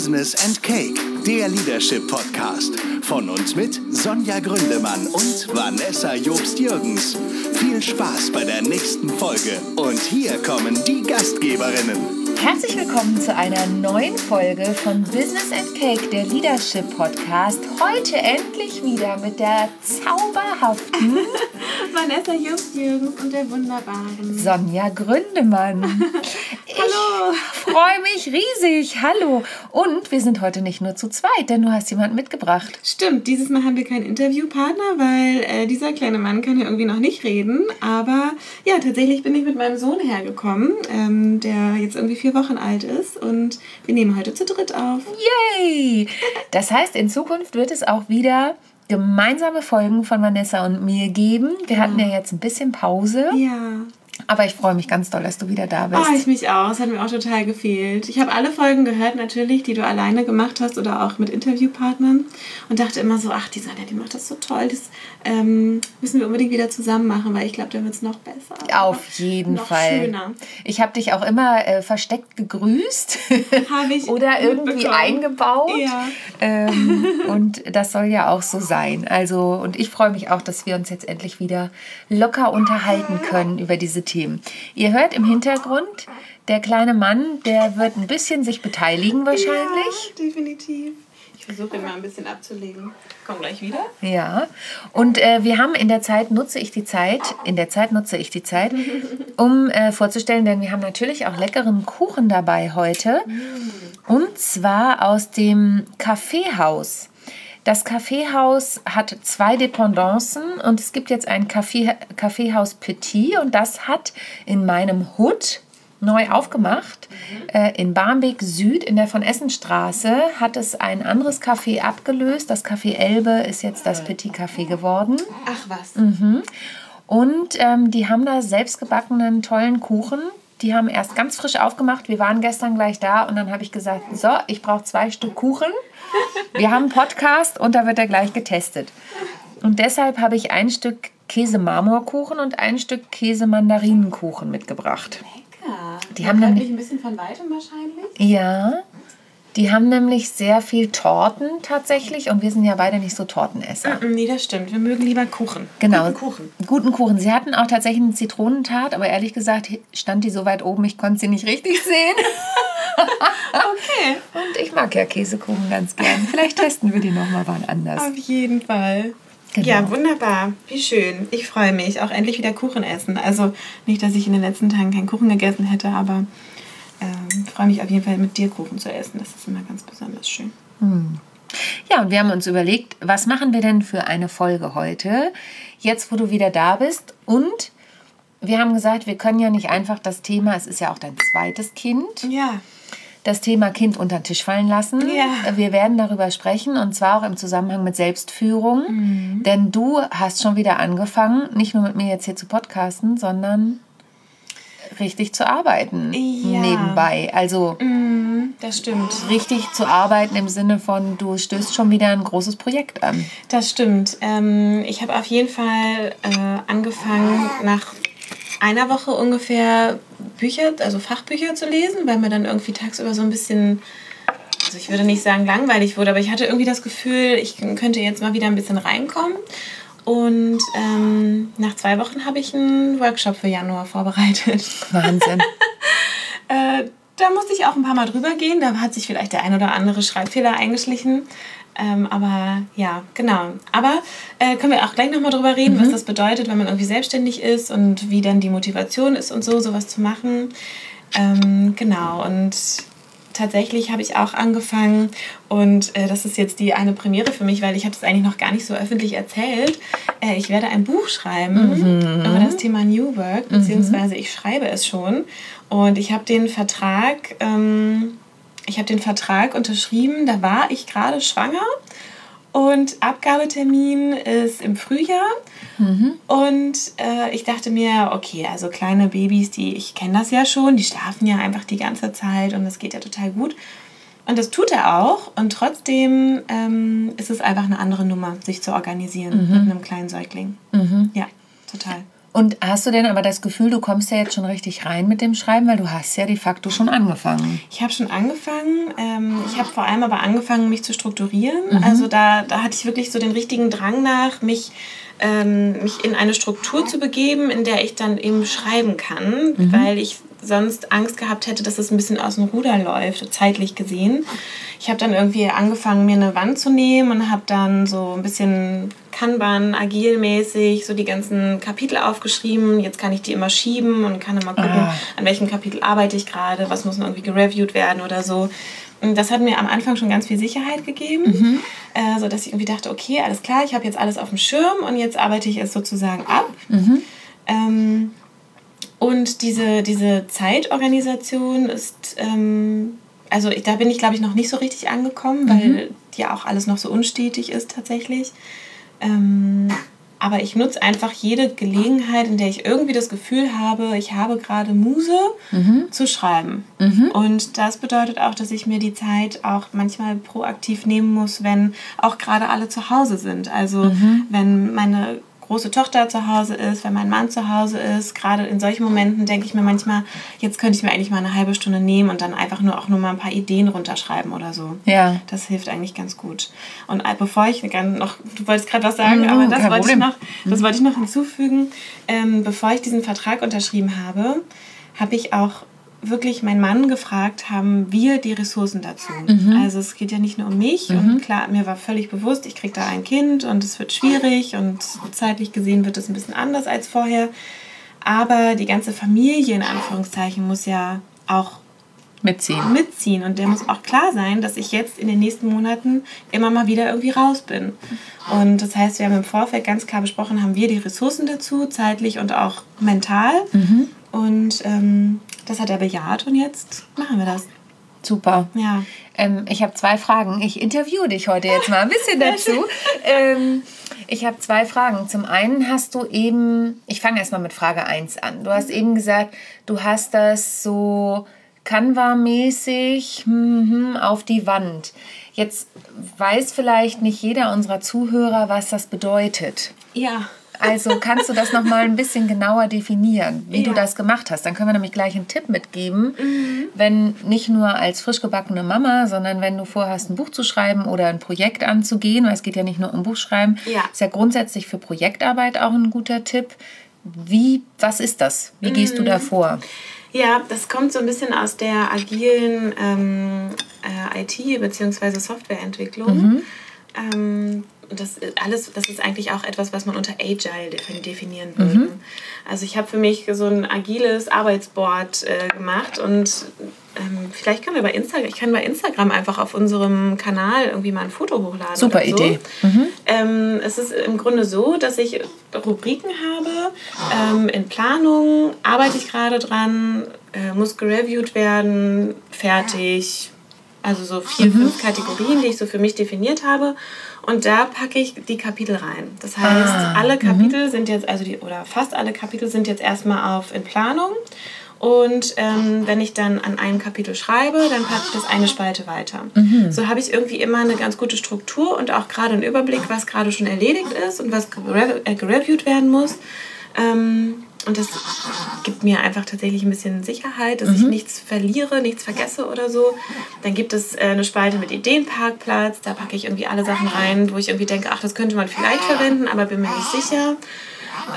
Business and Cake, der Leadership Podcast. Von uns mit Sonja Gründemann und Vanessa Jobst-Jürgens. Viel Spaß bei der nächsten Folge. Und hier kommen die Gastgeberinnen. Herzlich willkommen zu einer neuen Folge von Business and Cake, der Leadership Podcast. Heute endlich wieder mit der zauberhaften Vanessa Just-Jürgens und der wunderbaren Sonja Gründemann. Hallo. Freue mich riesig. Hallo. Und wir sind heute nicht nur zu zweit, denn du hast jemanden mitgebracht. Stimmt, dieses Mal haben wir keinen Interviewpartner, weil äh, dieser kleine Mann kann ja irgendwie noch nicht reden. Aber ja, tatsächlich bin ich mit meinem Sohn hergekommen, ähm, der jetzt irgendwie vier Wochen alt ist. Und wir nehmen heute zu dritt auf. Yay! Das heißt, in Zukunft wird es auch wieder gemeinsame Folgen von Vanessa und mir geben. Wir hatten ja jetzt ein bisschen Pause. Ja. Aber ich freue mich ganz doll, dass du wieder da bist. Oh, ich mich auch. Es hat mir auch total gefehlt. Ich habe alle Folgen gehört, natürlich, die du alleine gemacht hast oder auch mit Interviewpartnern. Und dachte immer so, ach, die Sonja, die macht das so toll. Das ähm, müssen wir unbedingt wieder zusammen machen, weil ich glaube, dann wird es noch besser. Auf jeden noch Fall. schöner. Ich habe dich auch immer äh, versteckt gegrüßt Habe ich oder irgendwie eingebaut. Ja. Ähm, und das soll ja auch so sein. Also, und ich freue mich auch, dass wir uns jetzt endlich wieder locker unterhalten können über diese Themen. Ihr hört im Hintergrund, der kleine Mann, der wird ein bisschen sich beteiligen wahrscheinlich. Ja, definitiv. Ich versuche ihn mal ein bisschen abzulegen. Komm gleich wieder. Ja, und äh, wir haben in der Zeit, nutze ich die Zeit, in der Zeit nutze ich die Zeit, um äh, vorzustellen, denn wir haben natürlich auch leckeren Kuchen dabei heute. Und zwar aus dem Kaffeehaus. Das Kaffeehaus hat zwei Dependancen und es gibt jetzt ein Kaffee, Kaffeehaus Petit und das hat in meinem Hood neu aufgemacht. Äh, in Barmbek Süd in der von Essenstraße hat es ein anderes Café abgelöst. Das Café Elbe ist jetzt das Petit Café geworden. Ach was. Mhm. Und ähm, die haben da selbstgebackenen tollen Kuchen. Die haben erst ganz frisch aufgemacht. Wir waren gestern gleich da und dann habe ich gesagt, so, ich brauche zwei Stück Kuchen. Wir haben einen Podcast und da wird er gleich getestet. Und deshalb habe ich ein Stück Käse-Marmorkuchen und ein Stück Käse-Mandarinenkuchen mitgebracht. Lecker. Die Man haben nämlich- ein bisschen von weitem wahrscheinlich. Ja, die haben nämlich sehr viel Torten tatsächlich und wir sind ja beide nicht so Tortenesser. Nee, das stimmt. Wir mögen lieber Kuchen. Genau. Guten Kuchen. Guten Kuchen. Sie hatten auch tatsächlich eine Zitronentat, aber ehrlich gesagt stand die so weit oben, ich konnte sie nicht richtig sehen. Okay. Und ich mag ja Käsekuchen ganz gern. Vielleicht testen wir die nochmal wann anders. Auf jeden Fall. Genau. Ja, wunderbar. Wie schön. Ich freue mich. Auch endlich wieder Kuchen essen. Also nicht, dass ich in den letzten Tagen keinen Kuchen gegessen hätte, aber freue mich auf jeden Fall mit dir Kuchen zu essen. Das ist immer ganz besonders schön. Ja, und wir haben uns überlegt, was machen wir denn für eine Folge heute, jetzt wo du wieder da bist. Und wir haben gesagt, wir können ja nicht einfach das Thema, es ist ja auch dein zweites Kind, Ja. das Thema Kind unter den Tisch fallen lassen. Ja. Wir werden darüber sprechen und zwar auch im Zusammenhang mit Selbstführung. Mhm. Denn du hast schon wieder angefangen, nicht nur mit mir jetzt hier zu podcasten, sondern richtig zu arbeiten Ja. nebenbei. Also Mm, das stimmt. richtig zu arbeiten im Sinne von, du stößt schon wieder ein großes Projekt an. Das stimmt. Ähm, ich habe auf jeden Fall äh, angefangen, nach einer Woche ungefähr Bücher, also Fachbücher zu lesen, weil mir dann irgendwie tagsüber so ein bisschen, also ich würde nicht sagen langweilig wurde, aber ich hatte irgendwie das Gefühl, ich könnte jetzt mal wieder ein bisschen reinkommen. Und ähm, nach zwei Wochen habe ich einen Workshop für Januar vorbereitet. Wahnsinn. Äh, da musste ich auch ein paar Mal drüber gehen. Da hat sich vielleicht der ein oder andere Schreibfehler eingeschlichen. Ähm, aber ja, genau. Aber äh, können wir auch gleich nochmal drüber reden, was das bedeutet, wenn man irgendwie selbstständig ist und wie dann die Motivation ist und so, sowas zu machen. Ähm, genau. Und tatsächlich habe ich auch angefangen und äh, das ist jetzt die eine Premiere für mich, weil ich habe es eigentlich noch gar nicht so öffentlich erzählt. Äh, ich werde ein Buch schreiben über das Thema New Work, beziehungsweise ich schreibe es schon und ich habe den Vertrag, ähm, ich habe den Vertrag unterschrieben. Da war ich gerade schwanger und Abgabetermin ist im Frühjahr. Und äh, ich dachte mir, okay, also kleine Babys, die, ich kenne das ja schon, die schlafen ja einfach die ganze Zeit und das geht ja total gut. Und das tut er auch. Und trotzdem ähm, ist es einfach eine andere Nummer, sich zu organisieren mit einem kleinen Säugling. Ja, total. Und hast du denn aber das Gefühl, du kommst ja jetzt schon richtig rein mit dem Schreiben, weil du hast ja de facto schon angefangen. Ich habe schon angefangen. Ähm, ich habe vor allem aber angefangen, mich zu strukturieren. Mhm. Also da, da hatte ich wirklich so den richtigen Drang nach, mich, ähm, mich in eine Struktur zu begeben, in der ich dann eben schreiben kann, mhm. weil ich sonst Angst gehabt hätte, dass es ein bisschen aus dem Ruder läuft, zeitlich gesehen. Ich habe dann irgendwie angefangen, mir eine Wand zu nehmen und habe dann so ein bisschen Kanban, agilmäßig, so die ganzen Kapitel aufgeschrieben. Jetzt kann ich die immer schieben und kann immer gucken, ah. an welchem Kapitel arbeite ich gerade, was muss noch irgendwie gereviewt werden oder so. Und das hat mir am Anfang schon ganz viel Sicherheit gegeben, mhm. äh, so dass ich irgendwie dachte, okay, alles klar, ich habe jetzt alles auf dem Schirm und jetzt arbeite ich es sozusagen ab. Mhm. Ähm, und diese, diese Zeitorganisation ist ähm, also ich, da bin ich, glaube ich, noch nicht so richtig angekommen, weil mhm. ja auch alles noch so unstetig ist tatsächlich. Ähm, aber ich nutze einfach jede Gelegenheit, in der ich irgendwie das Gefühl habe, ich habe gerade Muse mhm. zu schreiben. Mhm. Und das bedeutet auch, dass ich mir die Zeit auch manchmal proaktiv nehmen muss, wenn auch gerade alle zu Hause sind. Also mhm. wenn meine große Tochter zu Hause ist, wenn mein Mann zu Hause ist. Gerade in solchen Momenten denke ich mir manchmal, jetzt könnte ich mir eigentlich mal eine halbe Stunde nehmen und dann einfach nur auch nur mal ein paar Ideen runterschreiben oder so. Ja. Das hilft eigentlich ganz gut. Und äh, bevor ich noch, du wolltest gerade was sagen, mhm, aber das wollte, ich noch, das wollte ich noch hinzufügen. Ähm, bevor ich diesen Vertrag unterschrieben habe, habe ich auch wirklich meinen Mann gefragt, haben wir die Ressourcen dazu. Mhm. Also es geht ja nicht nur um mich mhm. und klar, mir war völlig bewusst, ich kriege da ein Kind und es wird schwierig und zeitlich gesehen wird es ein bisschen anders als vorher. Aber die ganze Familie in Anführungszeichen muss ja auch mitziehen. mitziehen. Und der muss auch klar sein, dass ich jetzt in den nächsten Monaten immer mal wieder irgendwie raus bin. Und das heißt, wir haben im Vorfeld ganz klar besprochen, haben wir die Ressourcen dazu, zeitlich und auch mental. Mhm. Und ähm, das hat er bejaht und jetzt machen wir das. Super. Ja. Ähm, ich habe zwei Fragen. Ich interviewe dich heute jetzt mal ein bisschen dazu. ähm, ich habe zwei Fragen. Zum einen hast du eben, ich fange erstmal mit Frage 1 an. Du hast mhm. eben gesagt, du hast das so Canva-mäßig hm, auf die Wand. Jetzt weiß vielleicht nicht jeder unserer Zuhörer, was das bedeutet. Ja. Also kannst du das noch mal ein bisschen genauer definieren, wie ja. du das gemacht hast? Dann können wir nämlich gleich einen Tipp mitgeben, mhm. wenn nicht nur als frisch gebackene Mama, sondern wenn du vorhast, ein Buch zu schreiben oder ein Projekt anzugehen, weil es geht ja nicht nur um Buchschreiben, ja. ist ja grundsätzlich für Projektarbeit auch ein guter Tipp. Wie, was ist das? Wie mhm. gehst du da mhm. vor? Ja, das kommt so ein bisschen aus der agilen ähm, äh, IT- bzw. Softwareentwicklung. Mhm. Ähm, das alles, das ist eigentlich auch etwas, was man unter Agile definieren würde. Mhm. Also ich habe für mich so ein agiles Arbeitsboard äh, gemacht und ähm, vielleicht können wir bei Instagram, ich kann bei Instagram einfach auf unserem Kanal irgendwie mal ein Foto hochladen. Super so. Idee. Mhm. Ähm, es ist im Grunde so, dass ich Rubriken habe. Ähm, in Planung arbeite ich gerade dran, äh, muss gereviewt werden, fertig. Also so vier, mhm. fünf Kategorien, die ich so für mich definiert habe. Und da packe ich die Kapitel rein. Das heißt, ah, alle mhm. Kapitel mhm. sind jetzt, also die, oder fast alle Kapitel sind jetzt erstmal auf in Planung. Und ähm, wenn ich dann an einem Kapitel schreibe, dann packe ich das eine Spalte weiter. Mhm. So habe ich irgendwie immer eine ganz gute Struktur und auch gerade einen Überblick, was gerade schon erledigt ist und was äh, gereviewt werden muss. Ähm, und das gibt mir einfach tatsächlich ein bisschen Sicherheit, dass mhm. ich nichts verliere, nichts vergesse oder so. Dann gibt es äh, eine Spalte mit Ideenparkplatz. Da packe ich irgendwie alle Sachen rein, wo ich irgendwie denke, ach, das könnte man vielleicht verwenden, aber bin mir nicht sicher.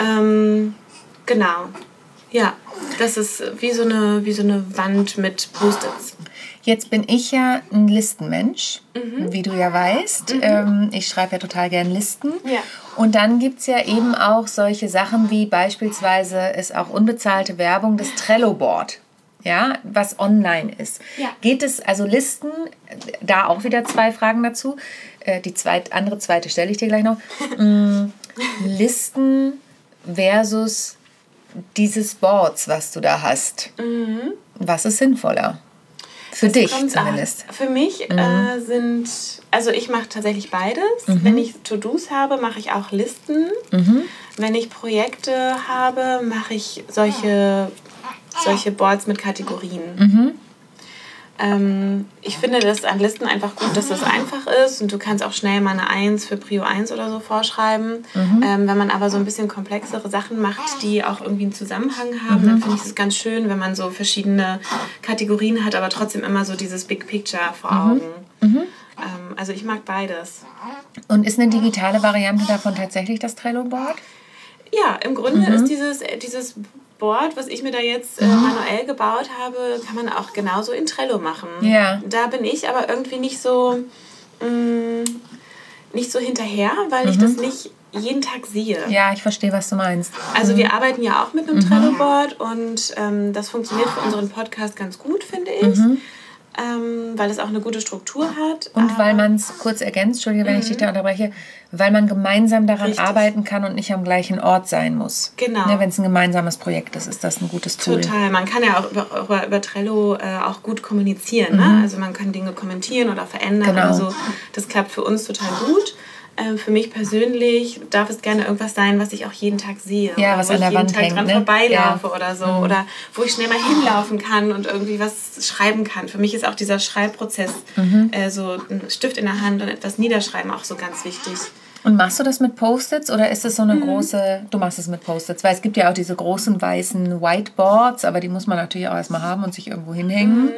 Ähm, genau. Ja, das ist wie so eine, wie so eine Wand mit Post-its. Jetzt bin ich ja ein Listenmensch, mhm. wie du ja weißt. Mhm. Ähm, ich schreibe ja total gern Listen. Ja. Und dann gibt es ja eben auch solche Sachen wie beispielsweise ist auch unbezahlte Werbung, das Trello-Board. Ja, was online ist. Ja. Geht es, also Listen, da auch wieder zwei Fragen dazu. Äh, die zweit, andere zweite stelle ich dir gleich noch. Mm, Listen versus dieses Boards, was du da hast. Mhm. Was ist sinnvoller? Für das dich zumindest. Für mich mhm. äh, sind, also ich mache tatsächlich beides. Mhm. Wenn ich To-Dos habe, mache ich auch Listen. Mhm. Wenn ich Projekte habe, mache ich solche, solche Boards mit Kategorien. Mhm. Ähm, ich finde das an Listen einfach gut, dass es einfach ist und du kannst auch schnell mal eine 1 für Prio 1 oder so vorschreiben. Mhm. Ähm, wenn man aber so ein bisschen komplexere Sachen macht, die auch irgendwie einen Zusammenhang haben, dann finde ich es ganz schön, wenn man so verschiedene Kategorien hat, aber trotzdem immer so dieses Big Picture vor Augen. Ähm, also ich mag beides. Und ist eine digitale Variante davon tatsächlich das Trello-Board? Ja, im Grunde Mhm. ist dieses, äh, dieses Board, was ich mir da jetzt äh, manuell gebaut habe, kann man auch genauso in Trello machen. Ja. Da bin ich aber irgendwie nicht so, mh, nicht so hinterher, weil Mhm. ich das nicht jeden Tag sehe. Ja, ich verstehe, was du meinst. Also wir arbeiten ja auch mit einem Mhm. Trello-Board und ähm, das funktioniert für unseren Podcast ganz gut, finde ich. Ähm, weil es auch eine gute Struktur hat. Mhm. Und weil man es kurz ergänzt, Entschuldige, wenn ich dich da unterbreche, weil man gemeinsam daran Mhm. Richtig. arbeiten kann und nicht am gleichen Ort sein muss. Genau. Ne, wenn es ein gemeinsames Projekt ist, ist das ein gutes Tool. Total. Man kann ja auch über, über, Trello äh, auch gut kommunizieren. Ne? Also man kann Dinge kommentieren oder verändern Mhm. Genau. oder so. Das klappt für uns total gut. Ähm, für mich persönlich darf es gerne irgendwas sein, was ich auch jeden Tag sehe. Ja, oder was wo an ich der jeden Wand Tag hängt, dran ne? vorbeilaufe Ja. Mhm. oder so. Oder wo ich schnell mal hinlaufen kann und irgendwie was schreiben kann. Für mich ist auch dieser Schreibprozess, Mhm. äh, so ein Stift in der Hand und etwas niederschreiben auch so ganz wichtig. Und machst du das mit Post-its oder ist es so Mhm. eine große, du machst es mit Post-its, weil es gibt ja auch diese großen weißen Whiteboards, aber die muss man natürlich auch erstmal haben und sich irgendwo hinhängen. Mhm.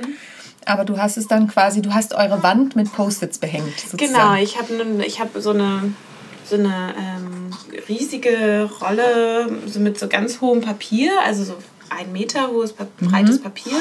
Aber du hast es dann quasi, du hast eure Wand mit Post-its behängt. Sozusagen. Genau, ich habe ich hab so eine, so eine ähm, riesige Rolle so mit so ganz hohem Papier, also so ein Meter hohes, Mhm. breites Papier.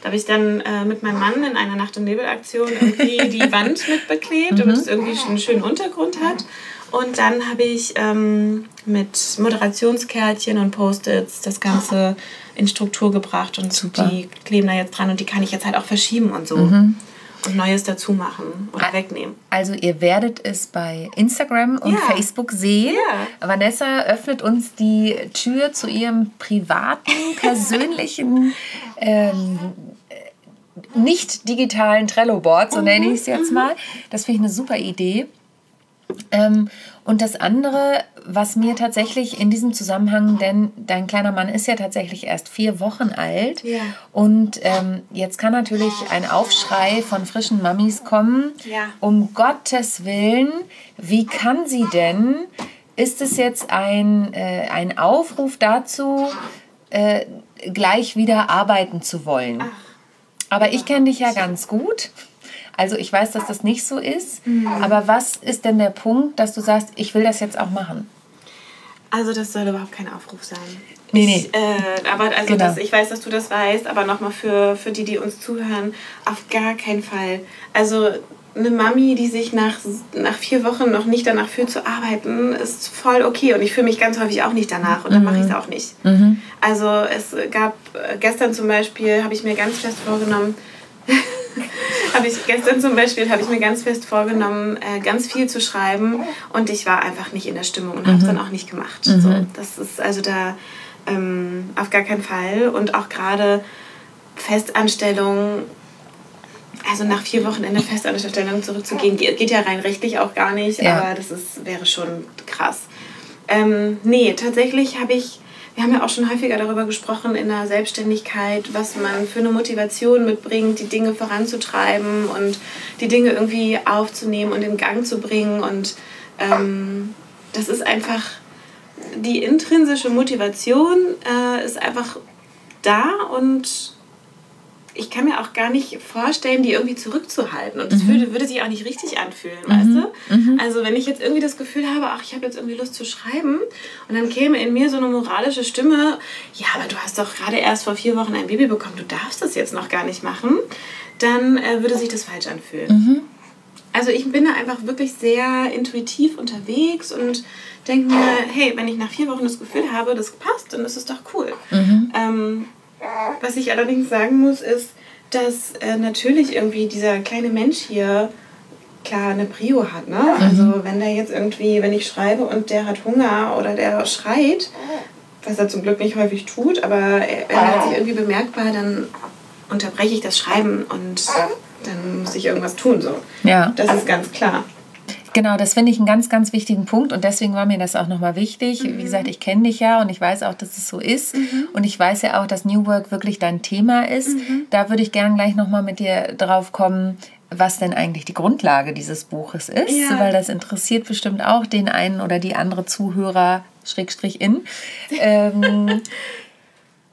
Da habe ich dann äh, mit meinem Mann in einer Nacht- und Nebelaktion irgendwie die Wand mit beklebt, Mhm. damit es irgendwie einen schönen Untergrund hat. Und dann habe ich ähm, mit Moderationskärtchen und Post-its das Ganze in Struktur gebracht und Super. die kleben da jetzt dran und die kann ich jetzt halt auch verschieben und so. Mhm. Und Neues dazu machen oder wegnehmen. Also ihr werdet es bei Instagram und Ja. Facebook sehen. Ja. Vanessa öffnet uns die Tür zu ihrem privaten, persönlichen, ähm, nicht digitalen Trello-Board, so nenne ich es jetzt mal. Das finde ich eine super Idee. Ähm, und das andere, was mir tatsächlich in diesem Zusammenhang, denn dein kleiner Mann ist ja tatsächlich erst vier Wochen alt. Ja. Und ähm, jetzt kann natürlich ein Aufschrei von frischen Mamis kommen. Ja. Um Gottes Willen, wie kann sie denn? Ist es jetzt ein, äh, ein Aufruf dazu, äh, gleich wieder arbeiten zu wollen? Aber ich kenne dich ja ganz gut. Also ich weiß, dass das nicht so ist. Mhm. Aber was ist denn der Punkt, dass du sagst, ich will das jetzt auch machen? Also das soll überhaupt kein Aufruf sein. Nee, nee. Ich, äh, aber also Genau. das, ich weiß, dass du das weißt, aber nochmal für, für die, die uns zuhören, auf gar keinen Fall. Also eine Mami, die sich nach, nach vier Wochen noch nicht danach fühlt zu arbeiten, ist voll okay. Und ich fühle mich ganz häufig auch nicht danach und dann mache ich es auch nicht. Also es gab äh, gestern zum Beispiel, habe ich mir ganz fest vorgenommen, habe ich gestern zum Beispiel habe ich mir ganz fest vorgenommen, äh, ganz viel zu schreiben und ich war einfach nicht in der Stimmung und habe es dann auch nicht gemacht. So, das ist also da ähm, auf gar keinen Fall und auch gerade Festanstellung. Also nach vier Wochen in eine Festanstellung zurückzugehen, geht geht ja rein rechtlich auch gar nicht, Ja. aber das ist, wäre schon krass. Ähm, nee, tatsächlich habe ich, wir haben ja auch schon häufiger darüber gesprochen in der Selbstständigkeit, was man für eine Motivation mitbringt, die Dinge voranzutreiben und die Dinge irgendwie aufzunehmen und in Gang zu bringen. Und ähm, das ist einfach, die intrinsische Motivation äh, ist einfach da und ich kann mir auch gar nicht vorstellen, die irgendwie zurückzuhalten. Und das würde, würde sich auch nicht richtig anfühlen, weißt du? Also wenn ich jetzt irgendwie das Gefühl habe, ach, ich habe jetzt irgendwie Lust zu schreiben und dann käme in mir so eine moralische Stimme, ja, aber du hast doch gerade erst vor vier Wochen ein Baby bekommen, du darfst das jetzt noch gar nicht machen, dann äh, würde sich das falsch anfühlen. Also ich bin da einfach wirklich sehr intuitiv unterwegs und denke mir, hey, wenn ich nach vier Wochen das Gefühl habe, das passt, dann ist es doch cool. Ähm, was ich allerdings sagen muss, ist, dass äh, natürlich irgendwie dieser kleine Mensch hier klar eine Prio hat. Ne? Also wenn der jetzt irgendwie, wenn ich schreibe und der hat Hunger oder der schreit, was er zum Glück nicht häufig tut, aber er, er sich irgendwie bemerkbar, dann unterbreche ich das Schreiben und dann muss ich irgendwas tun. So. Ja. Das ist ganz klar. Genau, das finde ich einen ganz, ganz wichtigen Punkt und deswegen war mir das auch nochmal wichtig. Mhm. Wie gesagt, ich kenne dich ja und ich weiß auch, dass es so ist mhm. und ich weiß ja auch, dass New Work wirklich dein Thema ist. Mhm. Da würde ich gern gleich nochmal mit dir drauf kommen, was denn eigentlich die Grundlage dieses Buches ist, ja. weil das interessiert bestimmt auch den einen oder die andere Zuhörer, Schrägstrich in. ähm,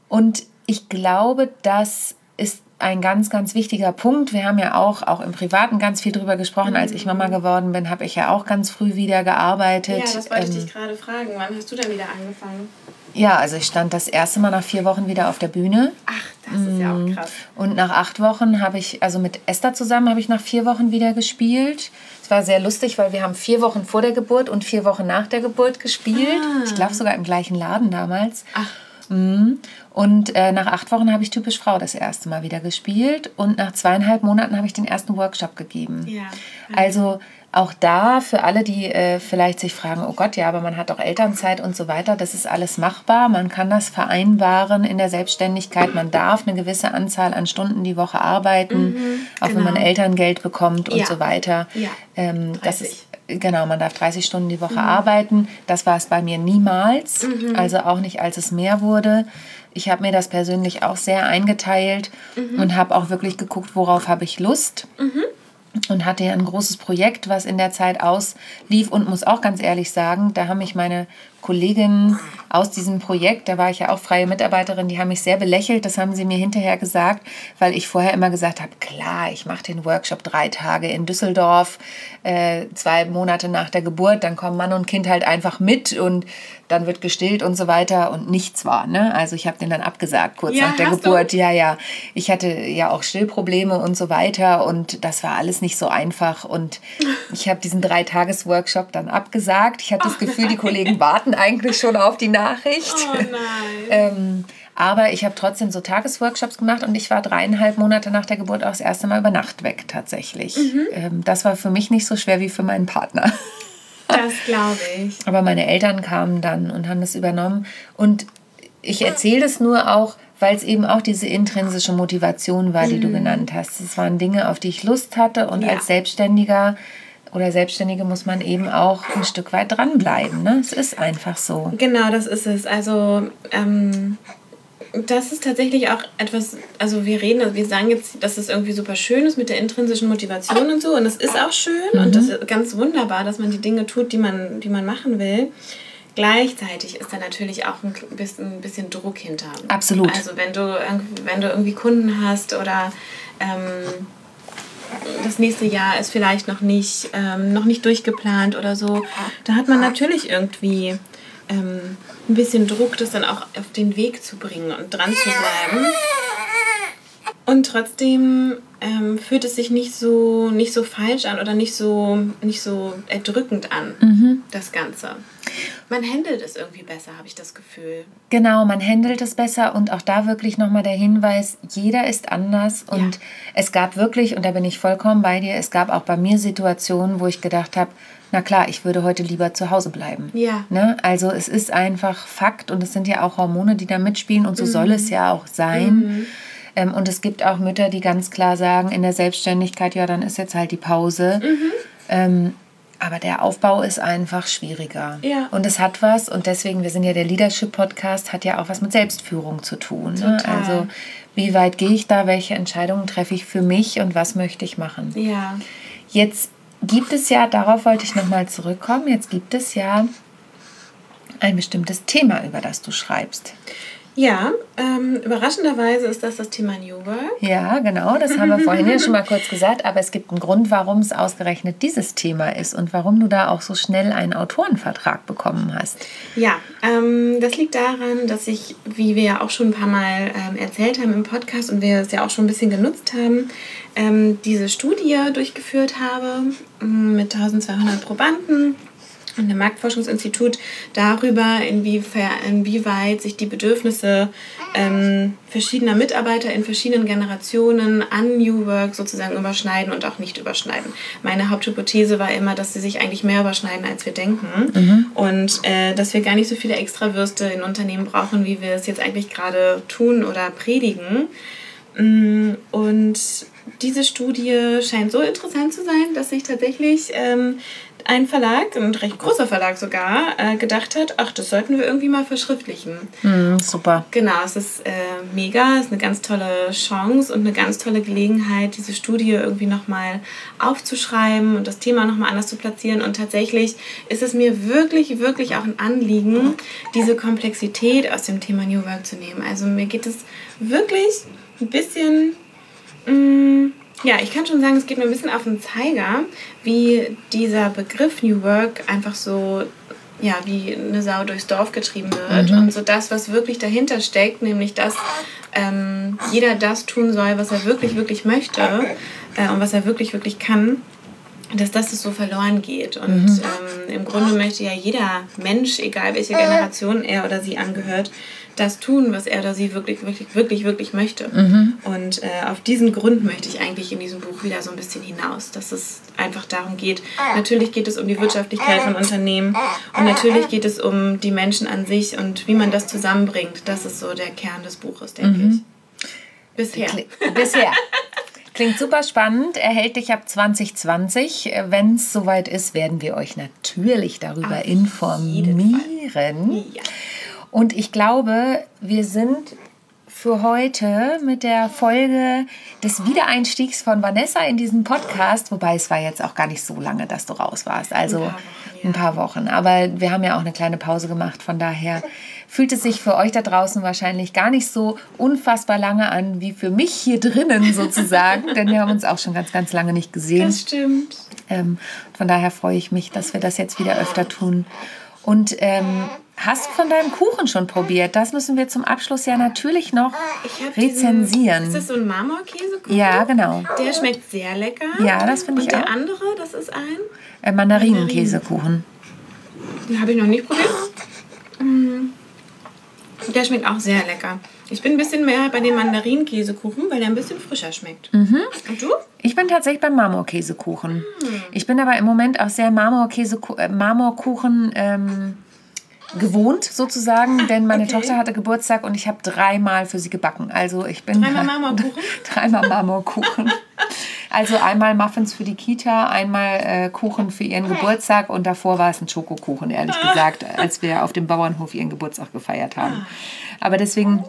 und ich glaube, das ist ein ganz, ganz wichtiger Punkt. Wir haben ja auch, auch im Privaten ganz viel drüber gesprochen. Mhm. Als ich Mama geworden bin, habe ich ja auch ganz früh wieder gearbeitet. Ja, das wollte ähm, ich dich gerade fragen. Wann hast du denn wieder angefangen? Ja, also ich stand das erste Mal nach vier Wochen wieder auf der Bühne. Ach, das ist ja auch mm. krass. Und nach acht Wochen habe ich, also mit Esther zusammen, habe ich nach vier Wochen wieder gespielt. Es war sehr lustig, weil wir haben vier Wochen vor der Geburt und vier Wochen nach der Geburt gespielt. Ah. Ich glaube sogar im gleichen Laden damals. Ach. Mhm. Und äh, nach acht Wochen habe ich typisch Frau das erste Mal wieder gespielt und nach zweieinhalb Monaten habe ich den ersten Workshop gegeben. Ja. Also auch da für alle, die äh, vielleicht sich fragen, oh Gott, ja, aber man hat doch Elternzeit und so weiter, das ist alles machbar. Man kann das vereinbaren in der Selbstständigkeit. Man darf eine gewisse Anzahl an Stunden die Woche arbeiten, mhm, auch genau. wenn man genau. Elterngeld bekommt und ja. so weiter. Ja. Ähm, das ist genau, man darf 30 Stunden die Woche mhm. arbeiten. Das war es bei mir niemals, mhm. also auch nicht, als es mehr wurde. Ich habe mir das persönlich auch sehr eingeteilt mhm. und habe auch wirklich geguckt, worauf habe ich Lust. Mhm und hatte ja ein großes Projekt, was in der Zeit auslief und muss auch ganz ehrlich sagen, da haben mich meine Kolleginnen aus diesem Projekt, da war ich ja auch freie Mitarbeiterin, die haben mich sehr belächelt, das haben sie mir hinterher gesagt, weil ich vorher immer gesagt habe, klar, ich mache den Workshop drei Tage in Düsseldorf, äh, zwei Monate nach der Geburt, dann kommen Mann und Kind halt einfach mit und dann wird gestillt und so weiter und nichts war. Ne? Also ich habe den dann abgesagt kurz ja, nach der Geburt. Du? Ja, ja. Ich hatte ja auch Stillprobleme und so weiter und das war alles nicht so einfach und ich habe diesen Drei-Tages-Workshop dann abgesagt. Ich hatte das Gefühl, die Kollegen warten eigentlich schon auf die Nachricht. Oh nein. ähm, aber ich habe trotzdem so Tagesworkshops gemacht und ich war dreieinhalb Monate nach der Geburt auch das erste Mal über Nacht weg tatsächlich. Mhm. Ähm, das war für mich nicht so schwer wie für meinen Partner. Das glaube ich. Aber meine Eltern kamen dann und haben das übernommen. Und ich erzähle das nur auch, weil es eben auch diese intrinsische Motivation war, die mhm. du genannt hast. Es waren Dinge, auf die ich Lust hatte und ja. als Selbstständiger oder Selbstständige muss man eben auch ein Stück weit dranbleiben. Ne? Es ist einfach so. Genau, das ist es. Also ähm, das ist tatsächlich auch etwas, also wir reden, also wir sagen jetzt, dass es irgendwie super schön ist mit der intrinsischen Motivation und so und das ist auch schön mhm. und das ist ganz wunderbar, dass man die Dinge tut, die man, die man machen will. Gleichzeitig ist da natürlich auch ein bisschen, ein bisschen Druck hinter. Absolut. Also wenn du, wenn du irgendwie Kunden hast oder ähm, das nächste Jahr ist vielleicht noch nicht, ähm, noch nicht durchgeplant oder so, da hat man natürlich irgendwie ähm, ein bisschen Druck, das dann auch auf den Weg zu bringen und dran zu bleiben. Und trotzdem ähm, fühlt es sich nicht so, nicht so falsch an oder nicht so, nicht so erdrückend an, mhm. das Ganze. Man handelt es irgendwie besser, habe ich das Gefühl. Genau, man handelt es besser und auch da wirklich nochmal der Hinweis, jeder ist anders und ja. es gab wirklich, und da bin ich vollkommen bei dir, es gab auch bei mir Situationen, wo ich gedacht habe, na klar, ich würde heute lieber zu Hause bleiben. Ja. Ne? Also es ist einfach Fakt und es sind ja auch Hormone, die da mitspielen und so mhm. soll es ja auch sein. Mhm. Ähm, und es gibt auch Mütter, die ganz klar sagen in der Selbstständigkeit, ja, dann ist jetzt halt die Pause. Mhm. Ähm, aber der Aufbau ist einfach schwieriger. Ja. Und es hat was, und deswegen, wir sind ja der Leadership-Podcast, hat ja auch was mit Selbstführung zu tun. Ne? Also, wie weit gehe ich da? Welche Entscheidungen treffe ich für mich und was möchte ich machen? Ja. Jetzt gibt es ja, darauf wollte ich nochmal zurückkommen, jetzt gibt es ja ein bestimmtes Thema, über das du schreibst. Ja, ähm, überraschenderweise ist das das Thema New Work. Ja, genau, das haben wir vorhin ja schon mal kurz gesagt, aber es gibt einen Grund, warum es ausgerechnet dieses Thema ist und warum du da auch so schnell einen Autorenvertrag bekommen hast. Ja, ähm, das liegt daran, dass ich, wie wir ja auch schon ein paar Mal ähm, erzählt haben im Podcast und wir es ja auch schon ein bisschen genutzt haben, ähm, diese Studie durchgeführt habe mm, mit 1200 Probanden und dem Marktforschungsinstitut darüber, inwieweit sich die Bedürfnisse ähm, verschiedener Mitarbeiter in verschiedenen Generationen an New Work sozusagen überschneiden und auch nicht überschneiden. Meine Haupthypothese war immer, dass sie sich eigentlich mehr überschneiden, als wir denken mhm. und äh, dass wir gar nicht so viele Extrawürste in Unternehmen brauchen, wie wir es jetzt eigentlich gerade tun oder predigen. Mm, und diese Studie scheint so interessant zu sein, dass sich tatsächlich ähm, ein Verlag, ein recht großer Verlag sogar, äh, gedacht hat, ach, das sollten wir irgendwie mal verschriftlichen. Mm, super. Genau, es ist äh, mega, es ist eine ganz tolle Chance und eine ganz tolle Gelegenheit, diese Studie irgendwie nochmal aufzuschreiben und das Thema nochmal anders zu platzieren. Und tatsächlich ist es mir wirklich, wirklich auch ein Anliegen, diese Komplexität aus dem Thema New Work zu nehmen. Also mir geht es wirklich ein bisschen... Mh, mm, ja, ich kann schon sagen, es geht mir ein bisschen auf den Zeiger, wie dieser Begriff New Work einfach so, ja, wie eine Sau durchs Dorf getrieben wird. Mhm. Und so das, was wirklich dahinter steckt, nämlich dass ähm, jeder das tun soll, was er wirklich, wirklich möchte äh, und was er wirklich, wirklich kann dass das so verloren geht. Und mhm. ähm, im Grunde möchte ja jeder Mensch, egal welche Generation er oder sie angehört, das tun, was er oder sie wirklich, wirklich, wirklich, wirklich möchte. Mhm. Und äh, auf diesen Grund möchte ich eigentlich in diesem Buch wieder so ein bisschen hinaus, dass es einfach darum geht. Natürlich geht es um die Wirtschaftlichkeit von Unternehmen und natürlich geht es um die Menschen an sich und wie man das zusammenbringt. Das ist so der Kern des Buches, denke mhm. ich. Bisher. Bisher. Klingt super spannend, erhält dich ab 2020. Wenn es soweit ist, werden wir euch natürlich darüber Auf informieren. Ja. Und ich glaube, wir sind für heute mit der Folge des Wiedereinstiegs von Vanessa in diesen Podcast, wobei es war jetzt auch gar nicht so lange, dass du raus warst, also ein paar Wochen. Aber wir haben ja auch eine kleine Pause gemacht, von daher fühlt es sich für euch da draußen wahrscheinlich gar nicht so unfassbar lange an wie für mich hier drinnen sozusagen, denn wir haben uns auch schon ganz, ganz lange nicht gesehen. Das stimmt. Ähm, von daher freue ich mich, dass wir das jetzt wieder öfter tun. Und ähm, hast du von deinem Kuchen schon probiert? Das müssen wir zum Abschluss ja natürlich noch rezensieren. Diesen, ist das so ein Marmorkäsekuchen? Ja, genau. Der schmeckt sehr lecker. Ja, das finde ich auch. Und der andere, das ist ein? Äh, Mandarinenkäsekuchen. Den habe ich noch nicht probiert. Mm. Der schmeckt auch sehr lecker. Ich bin ein bisschen mehr bei dem Mandarinkäsekuchen, weil der ein bisschen frischer schmeckt. Mhm. Und du? Ich bin tatsächlich beim Marmorkäsekuchen. Mhm. Ich bin aber im Moment auch sehr Marmorkäse, äh, Marmorkuchen ähm, gewohnt sozusagen, denn meine okay. Tochter hatte Geburtstag und ich habe dreimal für sie gebacken. Also ich bin dreimal Marmorkuchen. dreimal Marmorkuchen. Also einmal Muffins für die Kita, einmal äh, Kuchen für ihren Geburtstag und davor war es ein Schokokuchen, ehrlich ah. gesagt, als wir auf dem Bauernhof ihren Geburtstag gefeiert haben. Ah. Aber deswegen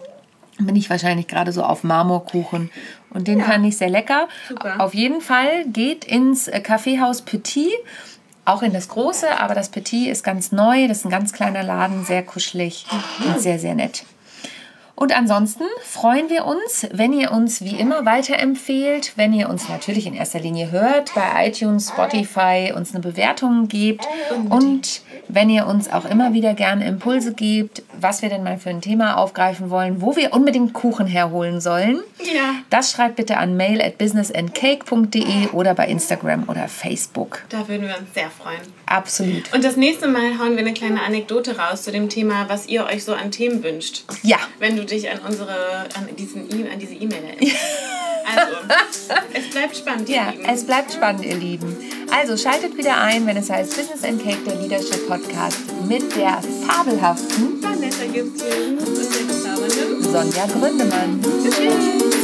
bin ich wahrscheinlich gerade so auf Marmorkuchen. Und den ja. fand ich sehr lecker. Super. Auf jeden Fall geht ins äh, Kaffeehaus Petit, auch in das große, aber das Petit ist ganz neu. Das ist ein ganz kleiner Laden, sehr kuschelig mhm. und sehr, sehr nett. Und ansonsten freuen wir uns, wenn ihr uns wie immer weiterempfehlt, wenn ihr uns natürlich in erster Linie hört, bei iTunes, Spotify uns eine Bewertung gebt und wenn ihr uns auch immer wieder gerne Impulse gebt, was wir denn mal für ein Thema aufgreifen wollen, wo wir unbedingt Kuchen herholen sollen. Ja. Das schreibt bitte an mail at businessandcake.de oder bei Instagram oder Facebook. Da würden wir uns sehr freuen. Absolut. Und das nächste Mal hauen wir eine kleine Anekdote raus zu dem Thema, was ihr euch so an Themen wünscht. Ja. Wenn du dich an unsere, an, diesen e an diese E-Mail erinnerst. Also, es bleibt spannend, ihr ja, Lieben. es bleibt spannend, ihr Lieben. Also schaltet wieder ein, wenn es heißt Business and Cake, der Leadership Podcast mit der fabelhaften Vanessa Gibson und der Sonja Gründemann. Tschüss.